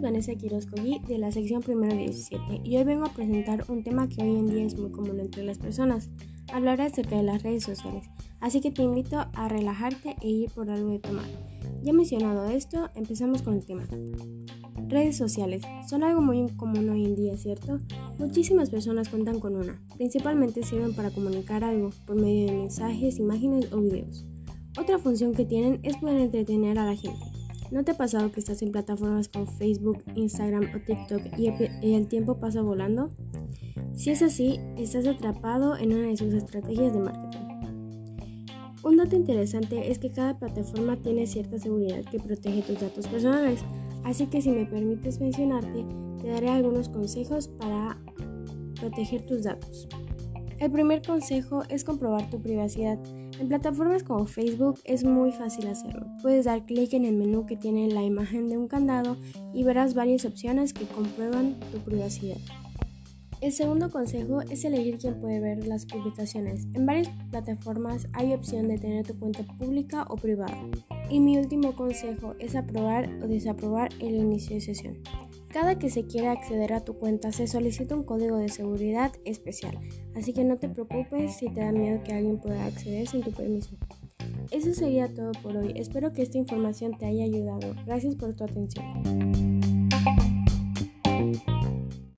Vanessa Quiroz de la sección primero 17 y hoy vengo a presentar un tema que hoy en día es muy común entre las personas. Hablaré acerca de las redes sociales, así que te invito a relajarte e ir por algo de tomar. Ya mencionado esto, empezamos con el tema. Redes sociales son algo muy común hoy en día, ¿cierto? Muchísimas personas cuentan con una. Principalmente sirven para comunicar algo por medio de mensajes, imágenes o videos. Otra función que tienen es poder entretener a la gente. ¿No te ha pasado que estás en plataformas como Facebook, Instagram o TikTok y el tiempo pasa volando? Si es así, estás atrapado en una de sus estrategias de marketing. Un dato interesante es que cada plataforma tiene cierta seguridad que protege tus datos personales, así que si me permites mencionarte, te daré algunos consejos para proteger tus datos. El primer consejo es comprobar tu privacidad. En plataformas como Facebook es muy fácil hacerlo. Puedes dar clic en el menú que tiene la imagen de un candado y verás varias opciones que comprueban tu privacidad. El segundo consejo es elegir quién puede ver las publicaciones. En varias plataformas hay opción de tener tu cuenta pública o privada. Y mi último consejo es aprobar o desaprobar el inicio de sesión. Cada que se quiera acceder a tu cuenta se solicita un código de seguridad especial, así que no te preocupes si te da miedo que alguien pueda acceder sin tu permiso. Eso sería todo por hoy. Espero que esta información te haya ayudado. Gracias por tu atención.